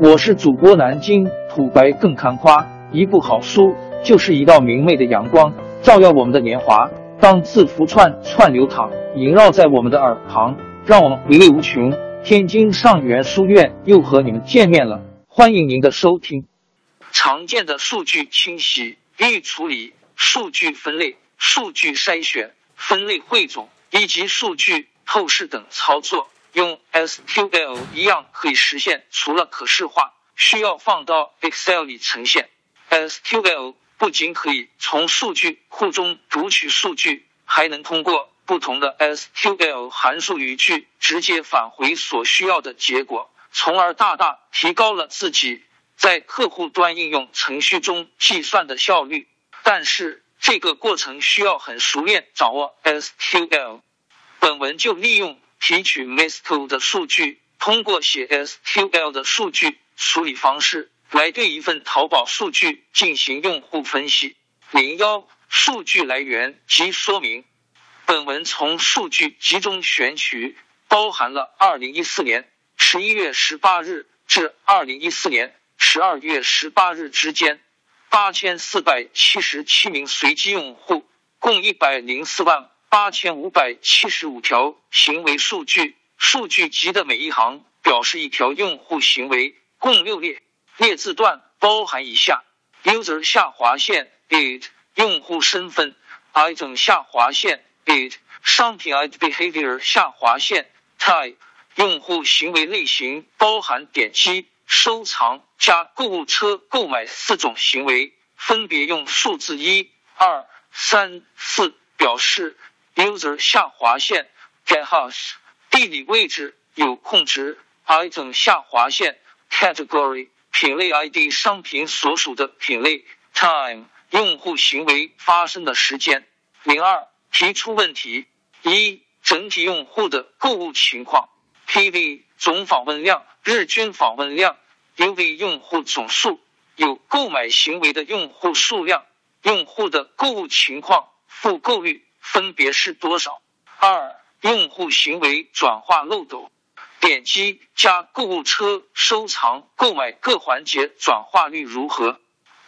我是主播南京土白更看花，一部好书就是一道明媚的阳光，照耀我们的年华。当字符串串流淌，萦绕在我们的耳旁，让我们回味无穷。天津上元书院又和你们见面了，欢迎您的收听。常见的数据清洗、预处理、数据分类、数据筛选、分类汇总以及数据透视等操作。用 SQL 一样可以实现，除了可视化，需要放到 Excel 里呈现。SQL 不仅可以从数据库中读取数据，还能通过不同的 SQL 函数语句直接返回所需要的结果，从而大大提高了自己在客户端应用程序中计算的效率。但是这个过程需要很熟练掌握 SQL。本文就利用。提取 MySQL 的数据，通过写 SQL 的数据处理方式来对一份淘宝数据进行用户分析。零幺数据来源及说明。本文从数据集中选取，包含了二零一四年十一月十八日至二零一四年十二月十八日之间八千四百七十七名随机用户，共一百零四万。八千五百七十五条行为数据，数据集的每一行表示一条用户行为，共六列。列字段包含以下：user 下划线 it 用户身份，item 下划线 it 商品 it behavior 下划线 type 用户行为类型，包含点击、收藏、加购物车、购买四种行为，分别用数字一、二、三、四表示。User 下划线 get hash 地理位置有空值 item 下划线 category 品类 ID 商品所属的品类。Time 用户行为发生的时间。零二提出问题。一整体用户的购物情况。PV 总访问量。日均访问量。UV 用户总数。有购买行为的用户数量。用户的购物情况。复购率。分别是多少？二、用户行为转化漏斗，点击、加购物车、收藏、购买各环节转化率如何？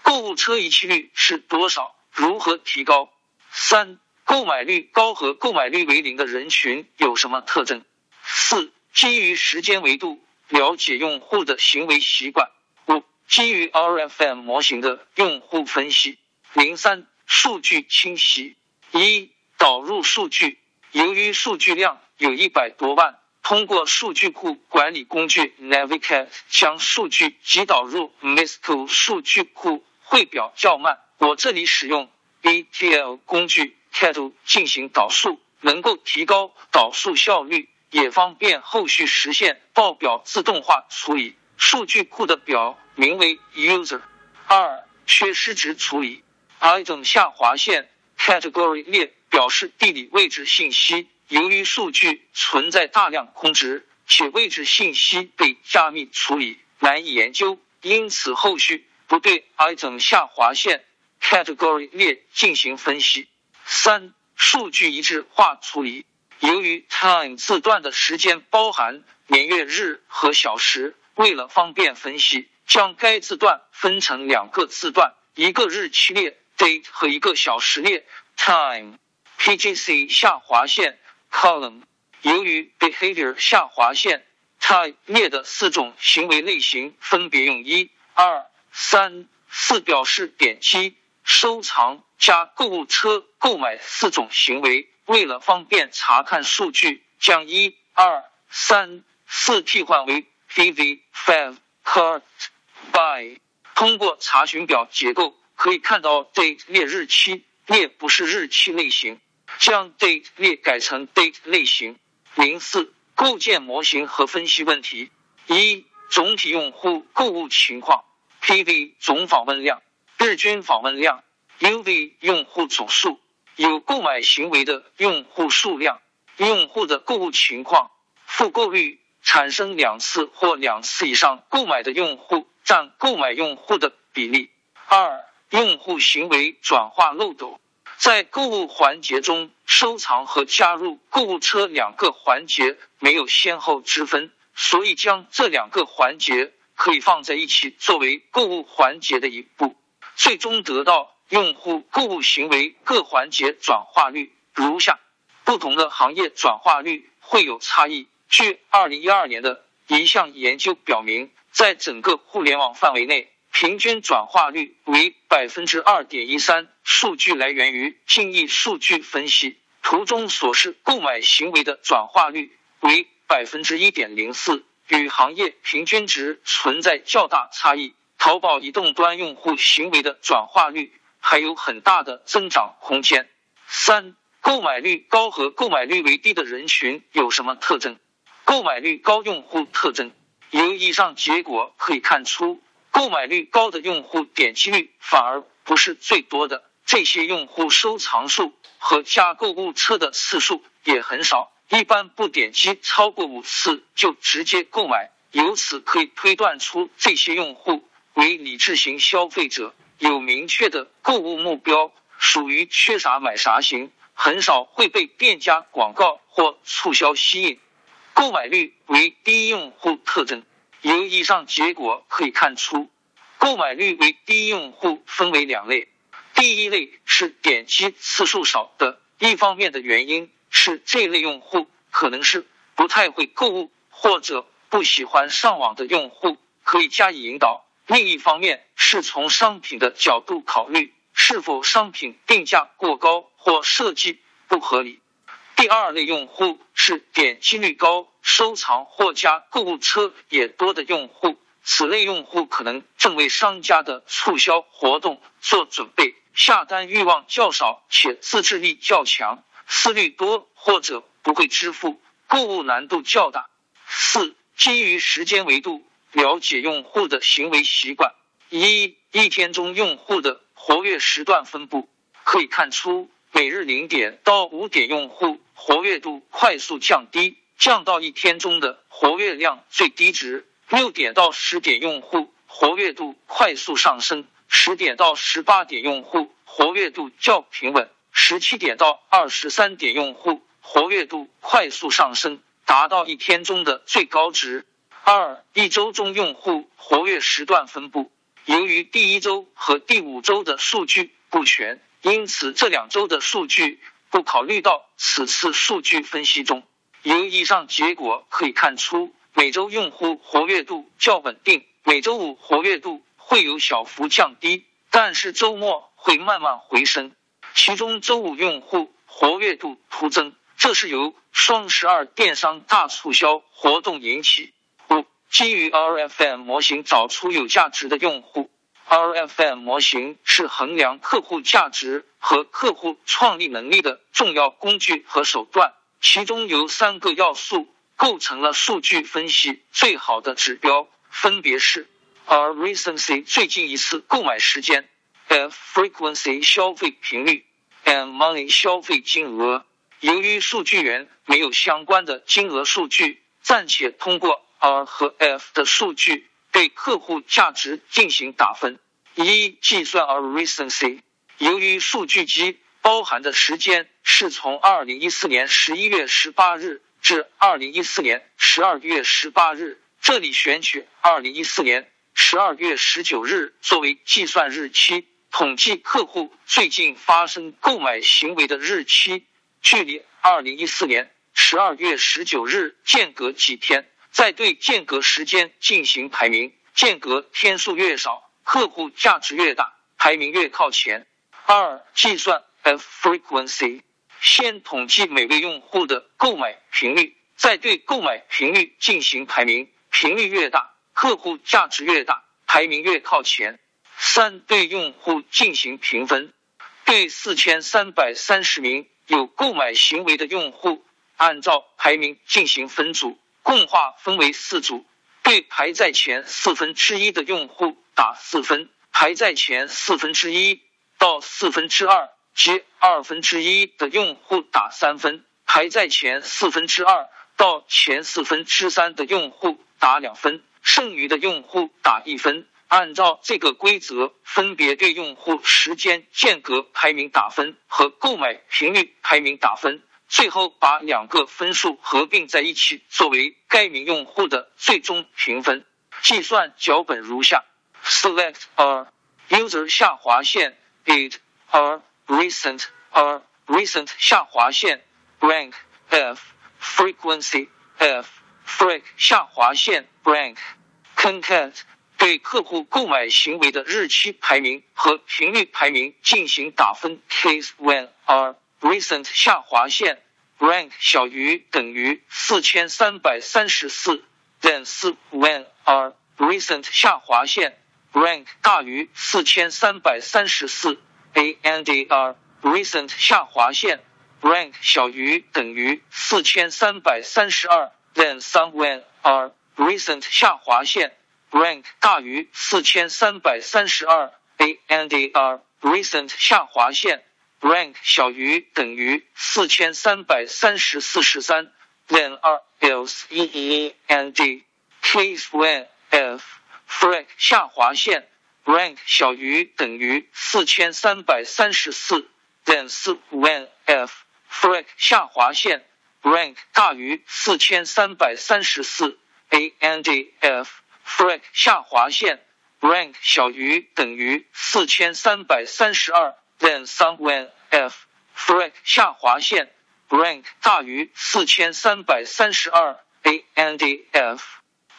购物车遗弃率是多少？如何提高？三、购买率高和购买率为零的人群有什么特征？四、基于时间维度了解用户的行为习惯。五、基于 RFM 模型的用户分析。零三、数据清洗。一。导入数据，由于数据量有一百多万，通过数据库管理工具 Navicat 将数据集导入 MySQL 数据库汇表较慢。我这里使用 ETL 工具 Kettle 进行导数，能够提高导数效率，也方便后续实现报表自动化处理。数据库的表名为 User。二、缺失值处理，item 下划线 Category 列。表示地理位置信息，由于数据存在大量空值，且位置信息被加密处理，难以研究，因此后续不对 item 下划线 category 列进行分析。三、数据一致化处理，由于 time 字段的时间包含年月日和小时，为了方便分析，将该字段分成两个字段，一个日期列 date 和一个小时列 time。PGC 下划线 column 由于 behavior 下划线 type 列的四种行为类型，分别用一、二、三、四表示点击、收藏、加购物车、购买四种行为。为了方便查看数据，将一、二、三、四替换为 PV、Five、Cart、by。通过查询表结构可以看到，date 列日期列不是日期类型。将 date 列改成 date 类型。零四构建模型和分析问题：一、总体用户购物情况，PV 总访问量、日均访问量、UV 用户总数、有购买行为的用户数量、用户的购物情况、复购率、产生两次或两次以上购买的用户占购买用户的比例。二、用户行为转化漏斗。在购物环节中，收藏和加入购物车两个环节没有先后之分，所以将这两个环节可以放在一起作为购物环节的一步，最终得到用户购物行为各环节转化率如下。不同的行业转化率会有差异。据二零一二年的一项研究表明，在整个互联网范围内，平均转化率为百分之二点一三。数据来源于精益数据分析，图中所示购买行为的转化率为百分之一点零四，与行业平均值存在较大差异。淘宝移动端用户行为的转化率还有很大的增长空间。三。购买率高和购买率为低的人群有什么特征？购买率高用户特征，由以上结果可以看出，购买率高的用户点击率反而不是最多的。这些用户收藏数和加购物车的次数也很少，一般不点击超过五次就直接购买。由此可以推断出，这些用户为理智型消费者，有明确的购物目标，属于缺啥买啥型。很少会被店家广告或促销吸引，购买率为低用户特征。由以上结果可以看出，购买率为低用户分为两类。第一类是点击次数少的，一方面的原因是这类用户可能是不太会购物或者不喜欢上网的用户，可以加以引导；另一方面是从商品的角度考虑。是否商品定价过高或设计不合理？第二类用户是点击率高、收藏或加购物车也多的用户。此类用户可能正为商家的促销活动做准备，下单欲望较少，且自制力较强，思虑多或者不会支付，购物难度较大。四、基于时间维度了解用户的行为习惯。一、一天中用户的。活跃时段分布可以看出，每日零点到五点用户活跃度快速降低，降到一天中的活跃量最低值；六点到十点用户活跃度快速上升，十点到十八点用户活跃度较平稳，十七点到二十三点用户活跃度快速上升，达到一天中的最高值。二一周中用户活跃时段分布。由于第一周和第五周的数据不全，因此这两周的数据不考虑到此次数据分析中。由以上结果可以看出，每周用户活跃度较稳定，每周五活跃度会有小幅降低，但是周末会慢慢回升。其中周五用户活跃度突增，这是由双十二电商大促销活动引起。五基于 RFM 模型找出有价值的用户。RFM 模型是衡量客户价值和客户创立能力的重要工具和手段，其中由三个要素构成了数据分析最好的指标，分别是：R recency 最近一次购买时间；F frequency 消费频率；and money 消费金额。由于数据源没有相关的金额数据，暂且通过。R 和 F 的数据对客户价值进行打分。一、计算 R recency。由于数据集包含的时间是从二零一四年十一月十八日至二零一四年十二月十八日，这里选取二零一四年十二月十九日作为计算日期，统计客户最近发生购买行为的日期，距离二零一四年十二月十九日间隔几天。再对间隔时间进行排名，间隔天数越少，客户价值越大，排名越靠前。二、计算 F frequency，先统计每位用户的购买频率，再对购买频率进行排名，频率越大，客户价值越大，排名越靠前。三、对用户进行评分，对四千三百三十名有购买行为的用户，按照排名进行分组。共划分为四组，对排在前四分之一的用户打四分，排在前四分之一到四分之二即二分之一的用户打三分，排在前四分之二到前四分之三的用户打两分，剩余的用户打一分。按照这个规则，分别对用户时间间隔排名打分和购买频率排名打分。最后把两个分数合并在一起，作为该名用户的最终评分。计算脚本如下：select a user 下划线 it a recent a recent 下划线 rank f frequency f freq 下划线 rank concat 对客户购买行为的日期排名和频率排名进行打分。case when a recent 下划线 rank 小于等于四千三百三十四，then 四 when a recent 下划线 rank 大于四千三百三十四 ，and a recent 下划线 rank 小于等于四千三百三十二，then some when a recent 下划线 rank 大于四千三百三十二，and a recent 下划线。rank 小于等于四千三百三十四十三，then r else e e n d case when f freq 下划线 Rank 小于等于四千三百三十四，then 四 when f freq 下划线 rank 大于四千三百三十四，a n d f freq 下划线 rank 小于等于四千三百三十二。then some when f freq 下划线 rank 大于四千三百三十二，and f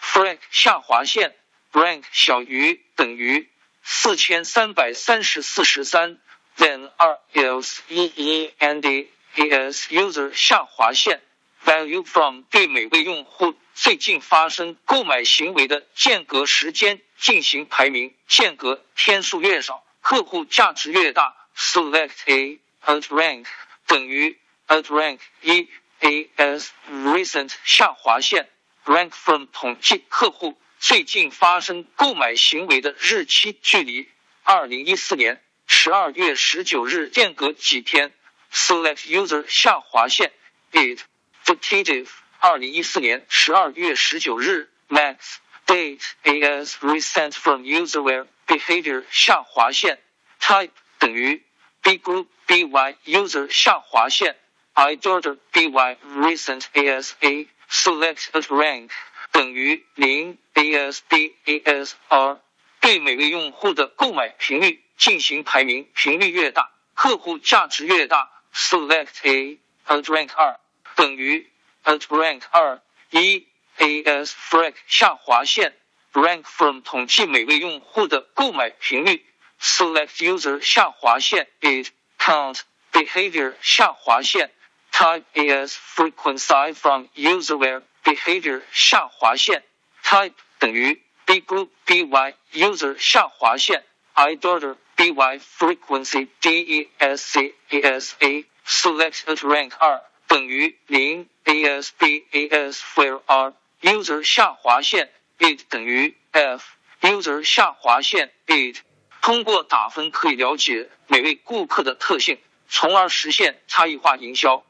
freq 下划线 rank 小于等于四千三百三十四十三 then r else e e and is user 下划线 value from 对每位用户最近发生购买行为的间隔时间进行排名，间隔天数越少，客户价值越大。select a at rank 等于 at rank 一 a s recent 下划线 rank from 统计客户最近发生购买行为的日期距离二零一四年十二月十九日间隔几天 select user 下划线 it dictative 二零一四年十二月十九日 max date as recent from user where behavior 下划线 type 等于 B group by user 下划线 i order by recent asa select at rank 等于零 asb asr 对每位用户的购买频率进行排名，频率越大，客户价值越大。select a at rank 二等于 at rank 二一 as freq 下划线 rank from 统计每位用户的购买频率。select user 下划线 it count behavior 下划线 type as frequency from user where behavior 下划线 type 等于 b group by user 下划线 i order by frequency desc asa select at rank 二等于零 asb as where r user 下划线 it 等于 f user 下划线 it 通过打分可以了解每位顾客的特性，从而实现差异化营销。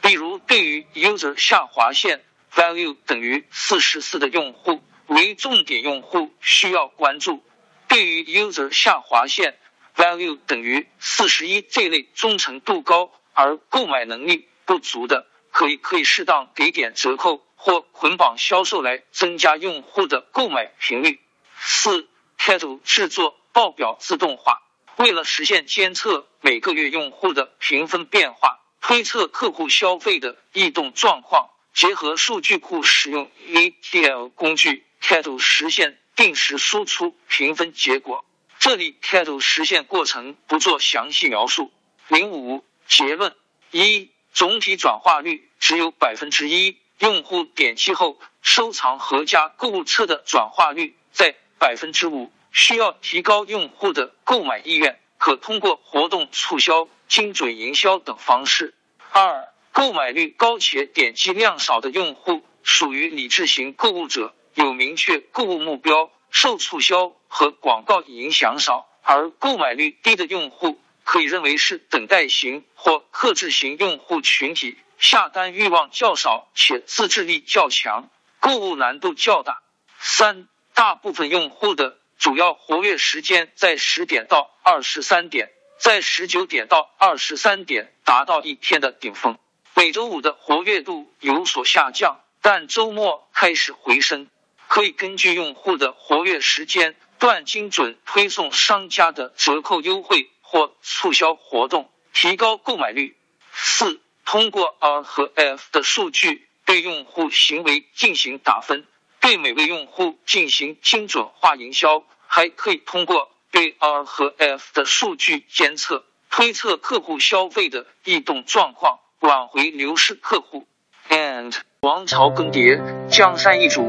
比如，对于 user 下划线 value 等于四十四的用户为重点用户，需要关注；对于 user 下划线 value 等于四十一这类忠诚度高而购买能力不足的，可以可以适当给点折扣或捆绑销售来增加用户的购买频率。四 c a t l 制作。报表自动化，为了实现监测每个月用户的评分变化，推测客户消费的异动状况，结合数据库使用 ETL 工具 c a t l 实现定时输出评分结果。这里 c a t l 实现过程不做详细描述。零五结论一，总体转化率只有百分之一，用户点击后收藏和加购物车的转化率在百分之五。需要提高用户的购买意愿，可通过活动促销、精准营销等方式。二、购买率高且点击量少的用户属于理智型购物者，有明确购物目标，受促销和广告影响少；而购买率低的用户可以认为是等待型或克制型用户群体，下单欲望较少且自制力较强，购物难度较大。三、大部分用户的主要活跃时间在十点到二十三点，在十九点到二十三点达到一天的顶峰。每周五的活跃度有所下降，但周末开始回升。可以根据用户的活跃时间段精准推送商家的折扣优惠或促销活动，提高购买率。四、通过 R 和 F 的数据对用户行为进行打分，对每位用户进行精准化营销。还可以通过对 R 和 F 的数据监测，推测客户消费的异动状况，挽回流失客户。And 王朝更迭，江山易主，